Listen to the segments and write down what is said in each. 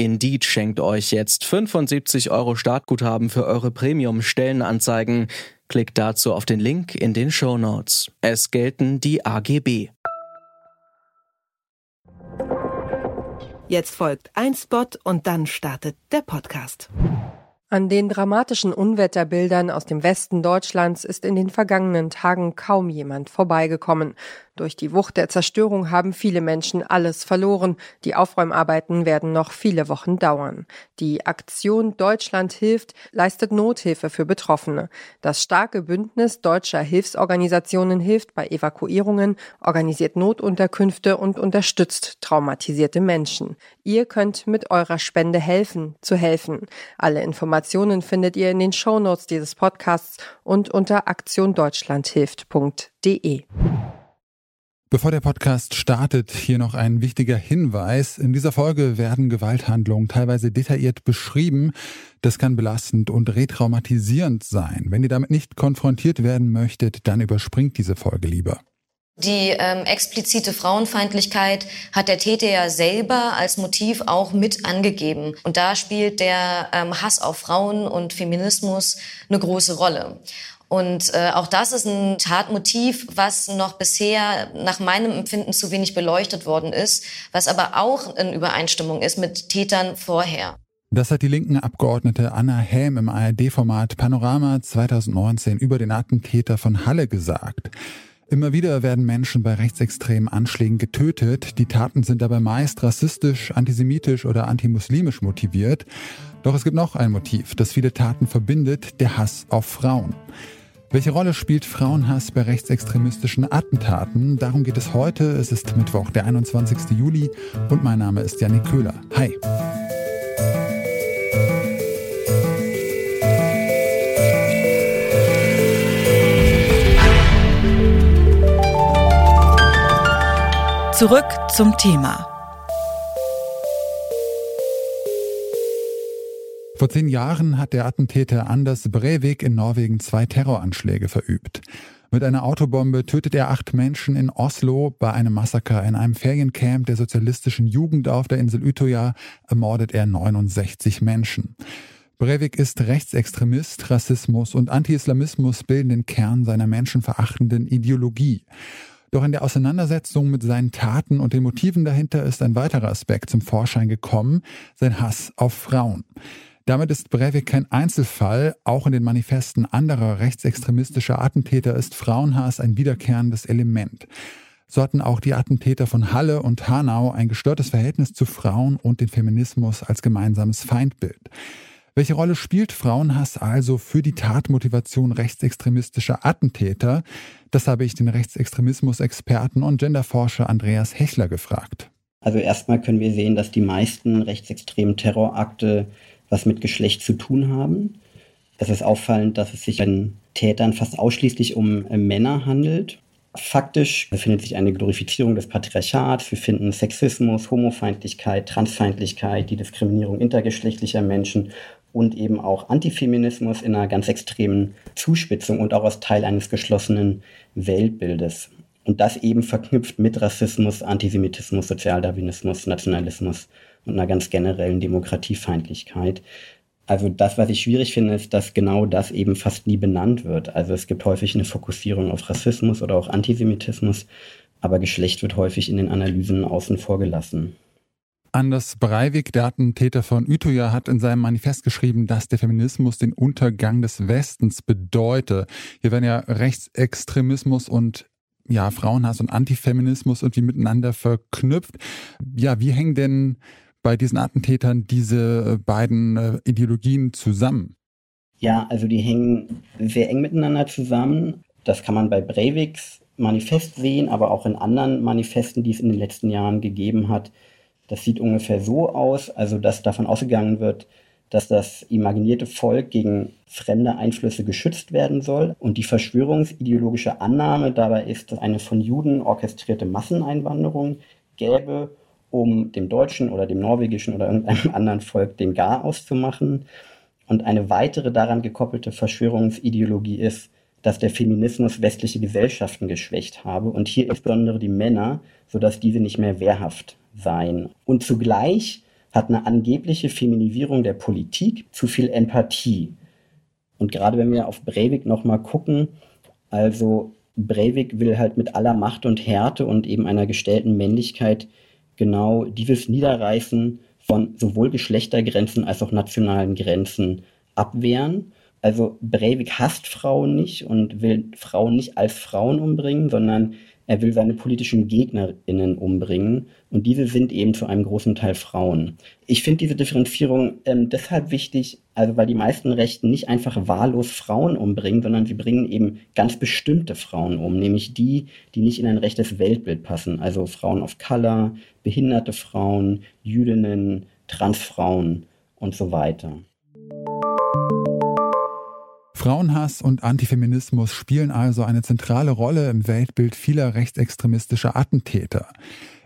Indeed schenkt euch jetzt 75 Euro Startguthaben für eure Premium-Stellenanzeigen. Klickt dazu auf den Link in den Show Notes. Es gelten die AGB. Jetzt folgt ein Spot und dann startet der Podcast. An den dramatischen Unwetterbildern aus dem Westen Deutschlands ist in den vergangenen Tagen kaum jemand vorbeigekommen. Durch die Wucht der Zerstörung haben viele Menschen alles verloren. Die Aufräumarbeiten werden noch viele Wochen dauern. Die Aktion Deutschland hilft leistet Nothilfe für Betroffene. Das starke Bündnis deutscher Hilfsorganisationen hilft bei Evakuierungen, organisiert Notunterkünfte und unterstützt traumatisierte Menschen. Ihr könnt mit eurer Spende helfen, zu helfen. Alle Informationen findet ihr in den Shownotes dieses Podcasts und unter aktiondeutschlandhilft.de. Bevor der Podcast startet, hier noch ein wichtiger Hinweis. In dieser Folge werden Gewalthandlungen teilweise detailliert beschrieben. Das kann belastend und retraumatisierend sein. Wenn ihr damit nicht konfrontiert werden möchtet, dann überspringt diese Folge lieber. Die ähm, explizite Frauenfeindlichkeit hat der Täter ja selber als Motiv auch mit angegeben. Und da spielt der ähm, Hass auf Frauen und Feminismus eine große Rolle. Und äh, auch das ist ein Tatmotiv, was noch bisher nach meinem Empfinden zu wenig beleuchtet worden ist, was aber auch in Übereinstimmung ist mit Tätern vorher. Das hat die linken Abgeordnete Anna Häm im ARD-Format Panorama 2019 über den Attentäter von Halle gesagt. Immer wieder werden Menschen bei rechtsextremen Anschlägen getötet. Die Taten sind dabei meist rassistisch, antisemitisch oder antimuslimisch motiviert. Doch es gibt noch ein Motiv, das viele Taten verbindet, der Hass auf Frauen. Welche Rolle spielt Frauenhass bei rechtsextremistischen Attentaten? Darum geht es heute. Es ist Mittwoch, der 21. Juli und mein Name ist Janik Köhler. Hi. Zurück zum Thema. Vor zehn Jahren hat der Attentäter Anders Breivik in Norwegen zwei Terroranschläge verübt. Mit einer Autobombe tötet er acht Menschen in Oslo. Bei einem Massaker in einem Feriencamp der sozialistischen Jugend auf der Insel Utøya ermordet er 69 Menschen. Breivik ist Rechtsextremist, Rassismus und Anti-Islamismus bilden den Kern seiner menschenverachtenden Ideologie. Doch in der Auseinandersetzung mit seinen Taten und den Motiven dahinter ist ein weiterer Aspekt zum Vorschein gekommen, sein Hass auf Frauen. Damit ist Breivik kein Einzelfall. Auch in den Manifesten anderer rechtsextremistischer Attentäter ist Frauenhass ein wiederkehrendes Element. So hatten auch die Attentäter von Halle und Hanau ein gestörtes Verhältnis zu Frauen und den Feminismus als gemeinsames Feindbild. Welche Rolle spielt Frauenhass also für die Tatmotivation rechtsextremistischer Attentäter? Das habe ich den Rechtsextremismus-Experten und Genderforscher Andreas Hechler gefragt. Also erstmal können wir sehen, dass die meisten rechtsextremen Terrorakte was mit Geschlecht zu tun haben. Es ist auffallend, dass es sich bei den Tätern fast ausschließlich um äh, Männer handelt. Faktisch befindet sich eine Glorifizierung des Patriarchats. Wir finden Sexismus, Homofeindlichkeit, Transfeindlichkeit, die Diskriminierung intergeschlechtlicher Menschen und eben auch Antifeminismus in einer ganz extremen Zuspitzung und auch als Teil eines geschlossenen Weltbildes. Und das eben verknüpft mit Rassismus, Antisemitismus, Sozialdarwinismus, Nationalismus und einer ganz generellen Demokratiefeindlichkeit. Also das, was ich schwierig finde, ist, dass genau das eben fast nie benannt wird. Also es gibt häufig eine Fokussierung auf Rassismus oder auch Antisemitismus, aber Geschlecht wird häufig in den Analysen außen vor gelassen. Anders Breivik, der Attentäter von Utøya, hat in seinem Manifest geschrieben, dass der Feminismus den Untergang des Westens bedeute. Hier werden ja Rechtsextremismus und ja, Frauenhass und Antifeminismus irgendwie miteinander verknüpft. Ja, wie hängen denn bei diesen Attentätern diese beiden äh, Ideologien zusammen? Ja, also die hängen sehr eng miteinander zusammen. Das kann man bei Breiviks Manifest sehen, aber auch in anderen Manifesten, die es in den letzten Jahren gegeben hat. Das sieht ungefähr so aus, also dass davon ausgegangen wird, dass das imaginierte Volk gegen fremde Einflüsse geschützt werden soll. Und die verschwörungsideologische Annahme dabei ist, dass eine von Juden orchestrierte Masseneinwanderung gäbe, um dem deutschen oder dem norwegischen oder irgendeinem anderen Volk den Garaus zu machen. Und eine weitere daran gekoppelte Verschwörungsideologie ist, dass der Feminismus westliche Gesellschaften geschwächt habe und hier insbesondere die Männer, sodass diese nicht mehr wehrhaft seien. Und zugleich hat eine angebliche Feminisierung der Politik zu viel Empathie. Und gerade wenn wir auf Breivik nochmal gucken, also Breivik will halt mit aller Macht und Härte und eben einer gestellten Männlichkeit genau dieses Niederreißen von sowohl Geschlechtergrenzen als auch nationalen Grenzen abwehren. Also Breivik hasst Frauen nicht und will Frauen nicht als Frauen umbringen, sondern er will seine politischen GegnerInnen umbringen und diese sind eben zu einem großen Teil Frauen. Ich finde diese Differenzierung ähm, deshalb wichtig, also weil die meisten Rechten nicht einfach wahllos Frauen umbringen, sondern sie bringen eben ganz bestimmte Frauen um, nämlich die, die nicht in ein rechtes Weltbild passen, also Frauen of Color, behinderte Frauen, Jüdinnen, Transfrauen und so weiter. Frauenhass und Antifeminismus spielen also eine zentrale Rolle im Weltbild vieler rechtsextremistischer Attentäter.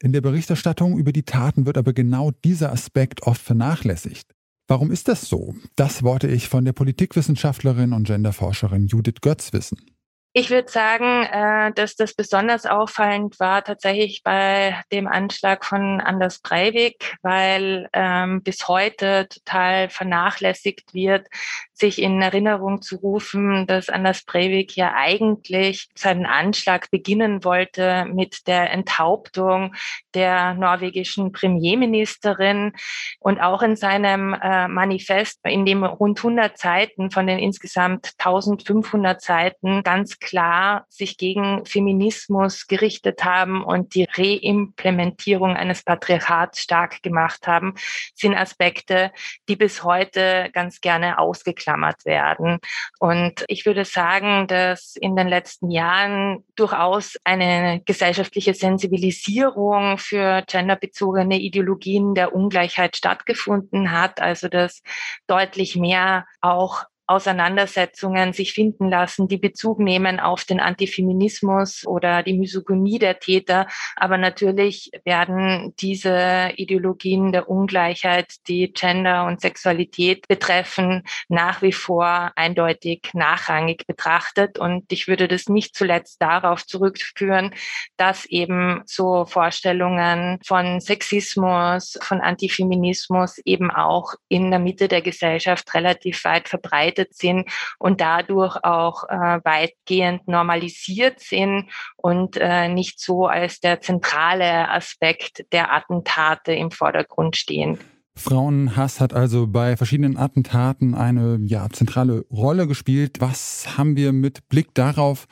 In der Berichterstattung über die Taten wird aber genau dieser Aspekt oft vernachlässigt. Warum ist das so? Das wollte ich von der Politikwissenschaftlerin und Genderforscherin Judith Götz wissen. Ich würde sagen, äh, dass das besonders auffallend war tatsächlich bei dem Anschlag von Anders Breivik, weil ähm, bis heute total vernachlässigt wird, sich in Erinnerung zu rufen, dass Anders Breivik ja eigentlich seinen Anschlag beginnen wollte mit der Enthauptung der norwegischen Premierministerin und auch in seinem äh, Manifest, in dem rund 100 Seiten von den insgesamt 1500 Seiten ganz klar sich gegen Feminismus gerichtet haben und die Reimplementierung eines Patriarchats stark gemacht haben, sind Aspekte, die bis heute ganz gerne ausgeklammert werden. Und ich würde sagen, dass in den letzten Jahren durchaus eine gesellschaftliche Sensibilisierung für genderbezogene Ideologien der Ungleichheit stattgefunden hat, also dass deutlich mehr auch Auseinandersetzungen sich finden lassen, die Bezug nehmen auf den Antifeminismus oder die Misogynie der Täter. Aber natürlich werden diese Ideologien der Ungleichheit, die Gender und Sexualität betreffen, nach wie vor eindeutig nachrangig betrachtet. Und ich würde das nicht zuletzt darauf zurückführen, dass eben so Vorstellungen von Sexismus, von Antifeminismus eben auch in der Mitte der Gesellschaft relativ weit verbreitet verbreitet sind und dadurch auch äh, weitgehend normalisiert sind und äh, nicht so als der zentrale Aspekt der Attentate im Vordergrund stehen. Frauenhass hat also bei verschiedenen Attentaten eine ja, zentrale Rolle gespielt. Was haben wir mit Blick darauf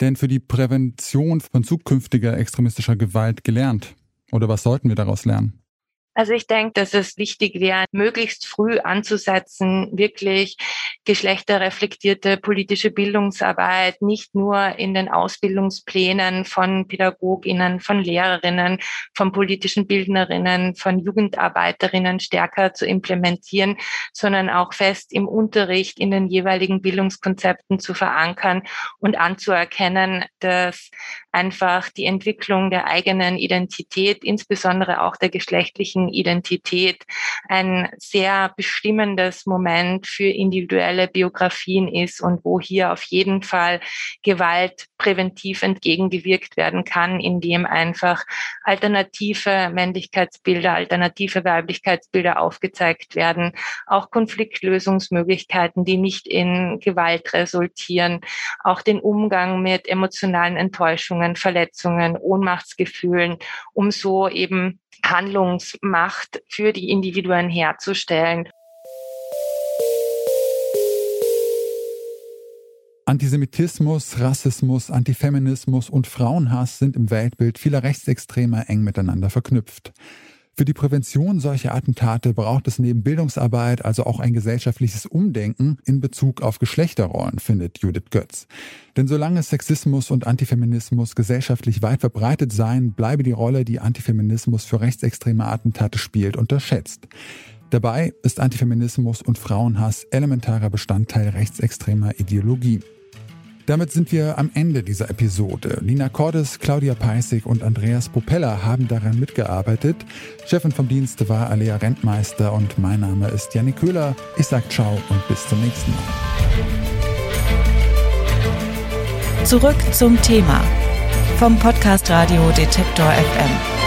denn für die Prävention von zukünftiger extremistischer Gewalt gelernt? Oder was sollten wir daraus lernen? Also ich denke, dass es wichtig wäre, möglichst früh anzusetzen, wirklich geschlechterreflektierte politische Bildungsarbeit nicht nur in den Ausbildungsplänen von Pädagoginnen, von Lehrerinnen, von politischen Bildnerinnen, von Jugendarbeiterinnen stärker zu implementieren, sondern auch fest im Unterricht in den jeweiligen Bildungskonzepten zu verankern und anzuerkennen, dass einfach die Entwicklung der eigenen Identität, insbesondere auch der geschlechtlichen Identität ein sehr bestimmendes Moment für individuelle Biografien ist und wo hier auf jeden Fall Gewalt präventiv entgegengewirkt werden kann, indem einfach alternative Männlichkeitsbilder, alternative Weiblichkeitsbilder aufgezeigt werden, auch Konfliktlösungsmöglichkeiten, die nicht in Gewalt resultieren, auch den Umgang mit emotionalen Enttäuschungen, Verletzungen, Ohnmachtsgefühlen, um so eben Handlungsmacht für die Individuen herzustellen. Antisemitismus, Rassismus, Antifeminismus und Frauenhass sind im Weltbild vieler Rechtsextremer eng miteinander verknüpft. Für die Prävention solcher Attentate braucht es neben Bildungsarbeit also auch ein gesellschaftliches Umdenken in Bezug auf Geschlechterrollen, findet Judith Götz. Denn solange Sexismus und Antifeminismus gesellschaftlich weit verbreitet seien, bleibe die Rolle, die Antifeminismus für rechtsextreme Attentate spielt, unterschätzt. Dabei ist Antifeminismus und Frauenhass elementarer Bestandteil rechtsextremer Ideologie. Damit sind wir am Ende dieser Episode. Nina Cordes, Claudia Peissig und Andreas Popella haben daran mitgearbeitet. Chefin vom Dienst war Alea Rentmeister und mein Name ist Janik Köhler. Ich sag ciao und bis zum nächsten Mal. Zurück zum Thema vom Podcast Radio Detektor FM.